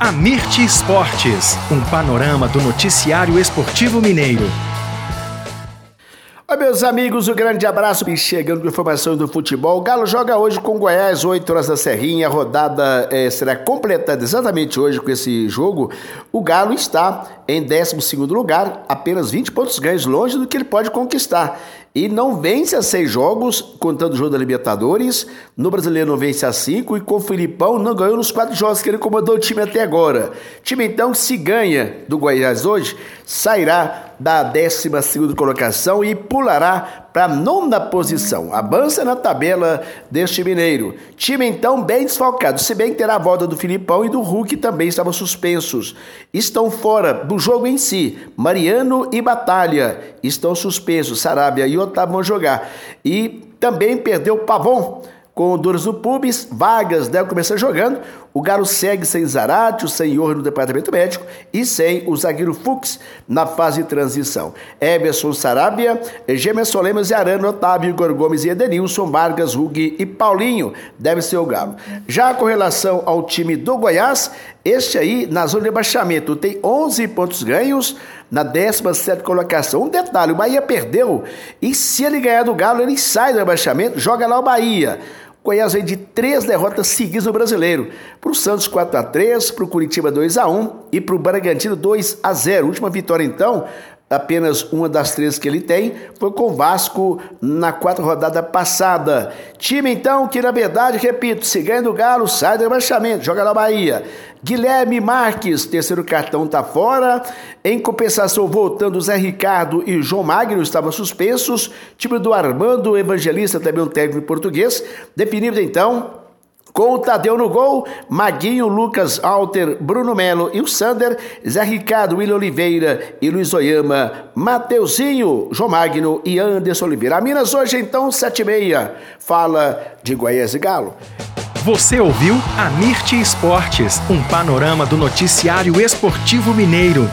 a Esportes, um panorama do noticiário esportivo mineiro. Oi, meus amigos, um grande abraço e chegando com informações do futebol. O Galo joga hoje com Goiás, 8 horas da Serrinha. A rodada é, será completada exatamente hoje com esse jogo. O Galo está em 12 lugar, apenas 20 pontos ganhos, longe do que ele pode conquistar e não vence a seis jogos, contando o jogo da Libertadores. No Brasileiro não vence a cinco e com o Filipão não ganhou nos quatro jogos que ele comandou o time até agora. Time então, se ganha do Goiás hoje, sairá da 12 colocação e pulará para a nona posição. Avança na tabela deste mineiro. Time então bem desfalcado, se bem que terá a volta do Filipão e do Hulk também estavam suspensos. Estão fora do jogo em si. Mariano e Batalha estão suspensos. Sarabia e Otávio vão jogar. E também perdeu Pavon com dores no pubis, Vargas deve começar jogando. O Galo segue sem Zarate, sem Ior no departamento médico e sem o zagueiro Fux na fase de transição. Everson Sarabia, Gemerson Lemos e Arano, Otávio, Igor Gomes e Edenilson, Vargas, Rugui e Paulinho deve ser o Galo. Já com relação ao time do Goiás, este aí na zona de baixamento tem 11 pontos ganhos na 17 colocação. Um detalhe, o Bahia perdeu e se ele ganhar do Galo, ele sai do rebaixamento, joga lá o Bahia. Goiás vem de três derrotas seguidas no brasileiro. Para o Santos 4 a 3 para o Curitiba 2 a 1 e para o Bragantino 2 a 0 Última vitória, então, apenas uma das três que ele tem, foi com o Vasco na quarta rodada passada. Time, então, que na verdade, repito, se ganha do Galo, sai do rebaixamento, joga na Bahia. Guilherme Marques, terceiro cartão tá fora. Em compensação, voltando, Zé Ricardo e João Magno estavam suspensos. Time do Armando Evangelista, também um técnico português. Definido, então, com o Tadeu no gol, Maguinho, Lucas Alter, Bruno Melo e o Sander, Zé Ricardo, William Oliveira e Luiz Oyama, Mateuzinho, João Magno e Anderson Oliveira. A Minas hoje então, sete e meia, fala de Goiás e Galo. Você ouviu a Mirti Esportes, um panorama do noticiário esportivo mineiro.